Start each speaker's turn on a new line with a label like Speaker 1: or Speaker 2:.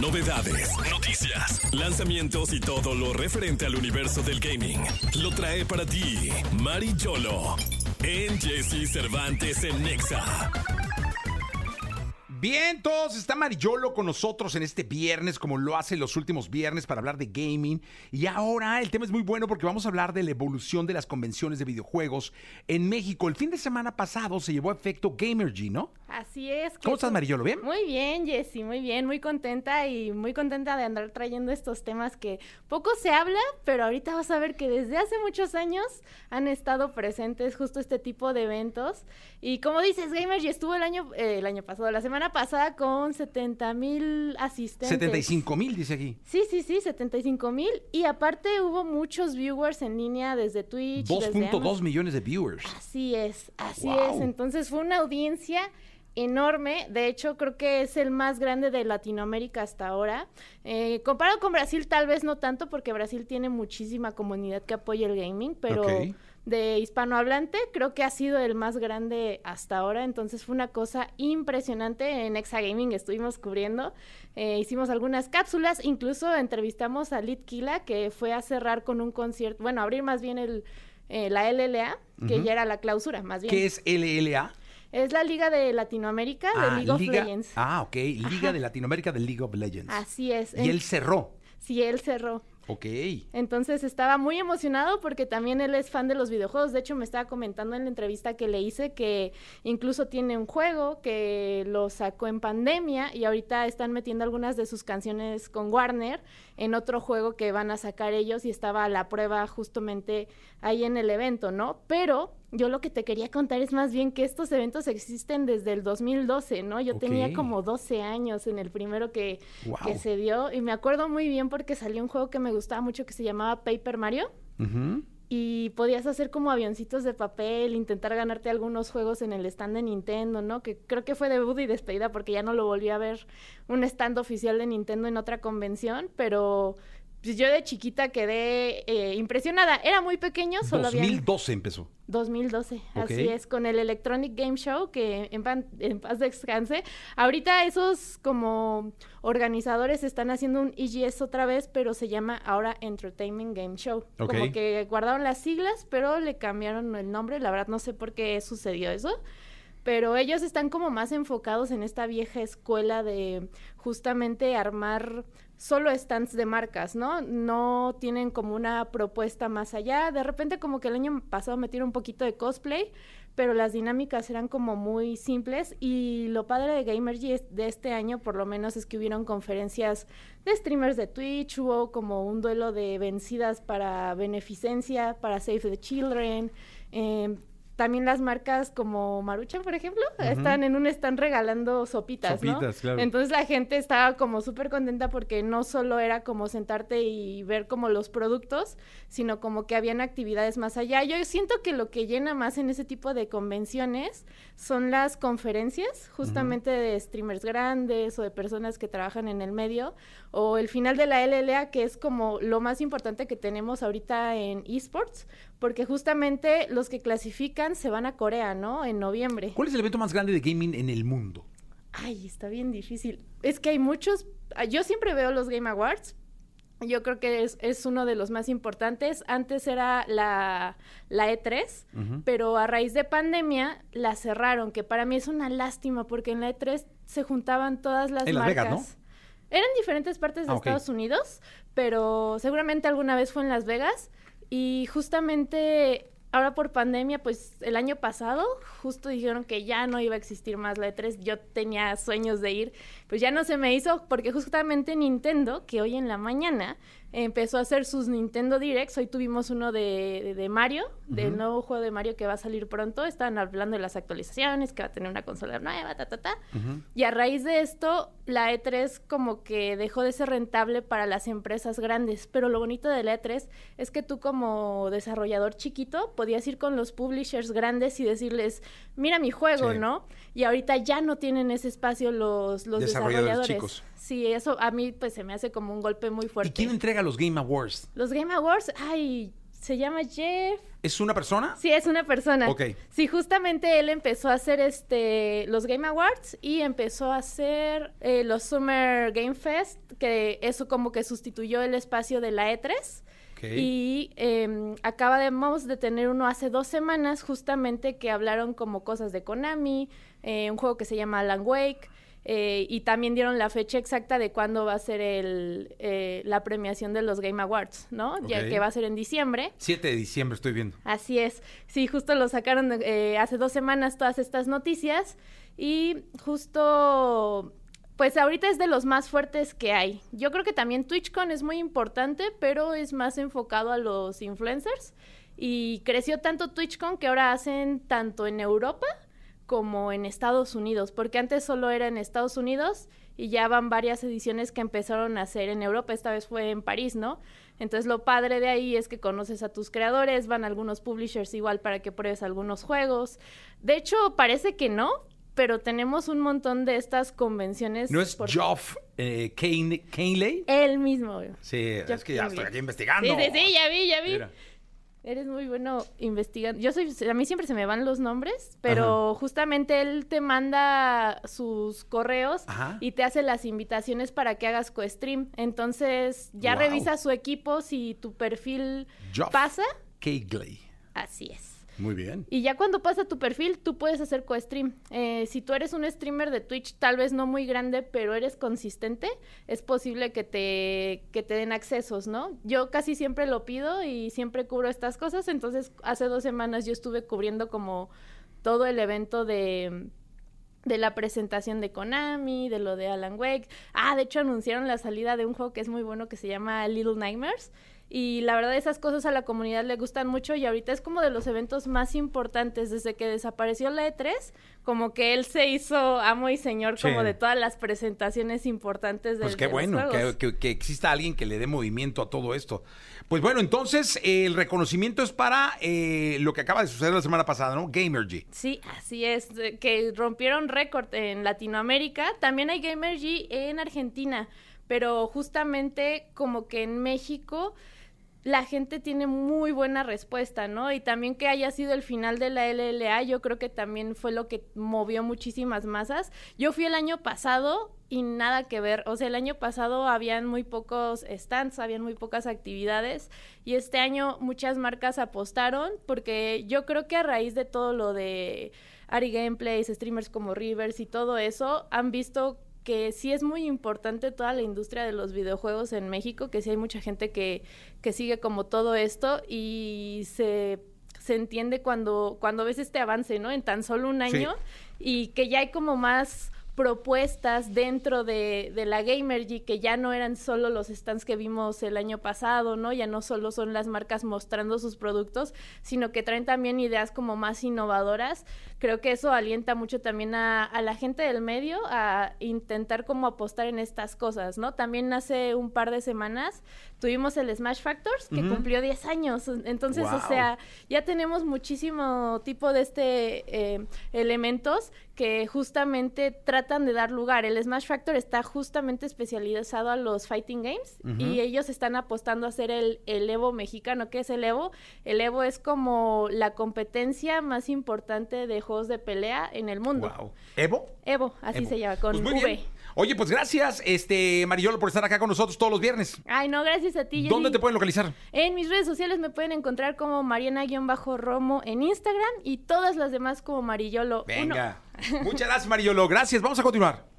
Speaker 1: Novedades, noticias, lanzamientos y todo lo referente al universo del gaming. Lo trae para ti Mari Yolo en Jesse Cervantes en Nexa.
Speaker 2: Bien, todos, está Mariolo con nosotros en este viernes, como lo hace los últimos viernes para hablar de gaming. Y ahora el tema es muy bueno porque vamos a hablar de la evolución de las convenciones de videojuegos en México. El fin de semana pasado se llevó a efecto Gamergy, ¿no?
Speaker 3: Así es.
Speaker 2: ¿Cómo estás, Mariolo? ¿Bien?
Speaker 3: Muy bien, Jessy, muy bien, muy contenta y muy contenta de andar trayendo estos temas que poco se habla, pero ahorita vas a ver que desde hace muchos años han estado presentes justo este tipo de eventos. Y como dices, Gamergy estuvo el año, eh, el año pasado, la semana pasada con 70 mil asistentes.
Speaker 2: 75 mil, dice aquí.
Speaker 3: Sí, sí, sí, 75 mil. Y aparte hubo muchos viewers en línea desde Twitch.
Speaker 2: 2.2 millones de viewers.
Speaker 3: Así es, así es. Entonces fue una audiencia enorme. De hecho, creo que es el más grande de Latinoamérica hasta ahora. Eh, comparado con Brasil, tal vez no tanto, porque Brasil tiene muchísima comunidad que apoya el gaming, pero de hispanohablante creo que ha sido el más grande hasta ahora. Entonces fue una cosa impresionante. En Exagaming estuvimos cubriendo. Eh, hicimos algunas cápsulas, incluso entrevistamos a Litkila, que fue a cerrar con un concierto, bueno, abrir más bien el, eh, la LLA, que ya era la clausura, más bien.
Speaker 2: ¿Qué es LLA?
Speaker 3: Es la Liga de Latinoamérica de ah, League of Legends.
Speaker 2: Ah, ok. Liga de Latinoamérica de League of Legends.
Speaker 3: Así es.
Speaker 2: Y él cerró.
Speaker 3: Sí, él cerró.
Speaker 2: Ok.
Speaker 3: Entonces estaba muy emocionado porque también él es fan de los videojuegos. De hecho, me estaba comentando en la entrevista que le hice que incluso tiene un juego que lo sacó en pandemia y ahorita están metiendo algunas de sus canciones con Warner en otro juego que van a sacar ellos y estaba a la prueba justamente ahí en el evento, ¿no? Pero yo lo que te quería contar es más bien que estos eventos existen desde el 2012, ¿no? Yo tenía como 12 años en el primero que, que, se dio y me acuerdo muy bien porque salió un juego que me gustaba mucho que se llamaba Paper Mario. Y podías hacer como avioncitos de papel, intentar ganarte algunos juegos en el stand de Nintendo, ¿no? Que creo que fue debut y despedida porque ya no lo volví a ver un stand oficial de Nintendo en otra convención, pero pues yo de chiquita quedé eh, impresionada. Era muy pequeño, solo
Speaker 2: 2012 empezó.
Speaker 3: 2012, así es, con el Electronic Game Show, que en, en, paz descanse. Ahorita esos como organizadores están haciendo un EGS otra vez, pero se llama ahora Entertainment Game Show. Como que guardaron las siglas, pero le cambiaron el nombre. La verdad no sé por qué sucedió eso pero ellos están como más enfocados en esta vieja escuela de justamente armar solo stands de marcas, ¿no? No tienen como una propuesta más allá. De repente como que el año pasado metieron un poquito de cosplay, pero las dinámicas eran como muy simples y lo padre de Gamergy de este año por lo menos es que hubieron conferencias de streamers de Twitch, hubo como un duelo de vencidas para beneficencia, para Save the Children, eh, también las marcas como Maruchan, por ejemplo, están en un están regalando sopitas, sopitas Claro. Entonces la gente estaba como súper contenta porque no solo era como sentarte y ver como los productos, sino como que habían actividades más allá. Yo siento que lo que llena más en ese tipo de convenciones son las conferencias, justamente de streamers grandes o de personas que trabajan en el medio, o el final de la LLA, que es como lo más importante que tenemos ahorita en esports, porque justamente los que clasifican se van a Corea, ¿no? En noviembre.
Speaker 2: ¿Cuál es el evento más grande de gaming en el mundo?
Speaker 3: Ay, está bien difícil. Es que hay muchos. Ah, yo siempre veo los Game Awards. Yo creo que es, uno de los más importantes. Antes era la, la E3, pero a raíz de pandemia la cerraron, que para mí es una lástima porque en la E3 se juntaban todas las
Speaker 2: en
Speaker 3: marcas.
Speaker 2: Las Vegas, ¿no?
Speaker 3: Eran diferentes partes de ah, Estados Unidos, pero seguramente alguna vez fue en Las Vegas y justamente ahora por pandemia, pues el año pasado justo dijeron que ya no iba a existir más la E3. Yo tenía sueños de ir, pues ya no se me hizo porque justamente Nintendo, que hoy en la mañana empezó a hacer sus Nintendo Directs. Hoy tuvimos uno de, de, Mario, del nuevo juego de Mario que va a salir pronto. Estaban hablando de las actualizaciones, que va a tener una consola nueva, ta, ta, ta. Y a raíz de esto, la E3 como que dejó de ser rentable para las empresas grandes. Pero lo bonito de la E3 es que tú como desarrollador chiquito podías ir con los publishers grandes y decirles, mira mi juego, ¿no? Y ahorita ya no tienen ese espacio los, los desarrolladores. Sí, eso a mí pues se me hace como un golpe muy fuerte.
Speaker 2: ¿Y quién entrega los Game Awards?
Speaker 3: Los Game Awards, ay, se llama Jeff
Speaker 2: ¿Es una persona?
Speaker 3: Sí, es una persona.
Speaker 2: Ok.
Speaker 3: Sí, justamente él empezó a hacer este los Game Awards y empezó a hacer eh, los Summer Game Fest, que eso como que sustituyó el espacio de la E3. Y eh, acabamos de tener uno hace dos semanas, justamente que hablaron como cosas de Konami, eh, un juego que se llama Alan Wake. Eh, y también dieron la fecha exacta de cuándo va a ser el, eh, la premiación de los Game Awards, ¿no? Ya que va a ser en diciembre.
Speaker 2: 7 de diciembre estoy viendo.
Speaker 3: Así es. Sí, justo lo sacaron eh, hace dos semanas todas estas noticias y justo pues ahorita es de los más fuertes que hay. Yo creo que también TwitchCon es muy importante, pero es más enfocado a los influencers. Y creció tanto TwitchCon que ahora hacen tanto en Europa como en Estados Unidos, porque antes solo era en Estados Unidos y ya van varias ediciones que empezaron a hacer en Europa, esta vez fue en París, ¿no? Entonces lo padre de ahí es que conoces a tus creadores, van algunos publishers igual para que pruebes algunos juegos. De hecho, parece que no, pero tenemos un montón de estas convenciones.
Speaker 2: ¿No es Geoff eh?
Speaker 3: Él mismo.
Speaker 2: Sí, es que ya estoy aquí investigando.
Speaker 3: Sí, sí, sí, ya vi, ya vi. Eres muy bueno investigando. Yo soy, a mí siempre se me van los nombres, pero justamente él te manda sus correos y te hace las invitaciones para que hagas co-stream. Entonces ya revisa su equipo si tu perfil pasa.
Speaker 2: Kegley.
Speaker 3: Así es.
Speaker 2: Muy bien.
Speaker 3: Y ya cuando pasa tu perfil, tú puedes hacer co-stream. Eh, si tú eres un streamer de Twitch, tal vez no muy grande, pero eres consistente, es posible que te, que te den accesos, ¿no? Yo casi siempre lo pido y siempre cubro estas cosas. Entonces, hace dos semanas yo estuve cubriendo como todo el evento de de la presentación de Konami, de lo de Alan Wake. Ah, de hecho anunciaron la salida de un juego que es muy bueno que se llama Little Nightmares. Y la verdad esas cosas a la comunidad le gustan mucho y ahorita es como de los eventos más importantes desde que desapareció la E3, como que él se hizo amo y señor como de todas las presentaciones importantes de
Speaker 2: Pues qué bueno, que, exista alguien que le dé movimiento a todo esto. Pues bueno, entonces el reconocimiento es para eh, lo que acaba de suceder la semana pasada, ¿no? Gamergy.
Speaker 3: Sí, así es, que rompieron récord en Latinoamérica. También hay Gamergy en Argentina, pero justamente como que en México la gente tiene muy buena respuesta, ¿no? Y también que haya sido el final de la LLA, yo creo que también fue lo que movió muchísimas masas. Yo fui el año pasado y nada que ver, o sea, el año pasado habían muy pocos stands, habían muy pocas actividades y este año muchas marcas apostaron porque yo creo que a raíz de todo lo de Ari Gameplays, streamers como Rivers y todo eso, han visto que sí es muy importante toda la industria de los videojuegos en México, que sí hay mucha gente que, que sigue como todo esto y se, se entiende cuando, cuando ves este avance, ¿no? En tan solo un año y que ya hay como más propuestas dentro de, de la Gamergy que ya no eran solo los stands que vimos el año pasado, ¿no? Ya no solo son las marcas mostrando sus productos, sino que traen también ideas como más innovadoras. Creo que eso alienta mucho también a, a la gente del medio a intentar como apostar en estas cosas, ¿no? También hace un par de semanas tuvimos el Smash Factors que cumplió 10 años, entonces, o sea, ya tenemos muchísimo tipo de este eh, elementos que justamente tratan de dar lugar. El Smash Factor está justamente especializado a los fighting games y ellos están apostando a hacer el, el, Evo mexicano. ¿Qué es el Evo? El Evo es como la competencia más importante de juegos de pelea en el mundo.
Speaker 2: Wow. ¿Evo?
Speaker 3: Evo, así se llama, con pues V.
Speaker 2: Oye, pues gracias, este Mariolo, por estar acá con nosotros todos los viernes.
Speaker 3: Ay, no, gracias a ti.
Speaker 2: ¿Dónde te pueden localizar?
Speaker 3: En mis redes sociales me pueden encontrar como Mariana-Romo en Instagram y todas las demás como Marillolo.
Speaker 2: Venga. Muchas gracias, Mariolo. Gracias. Vamos a continuar.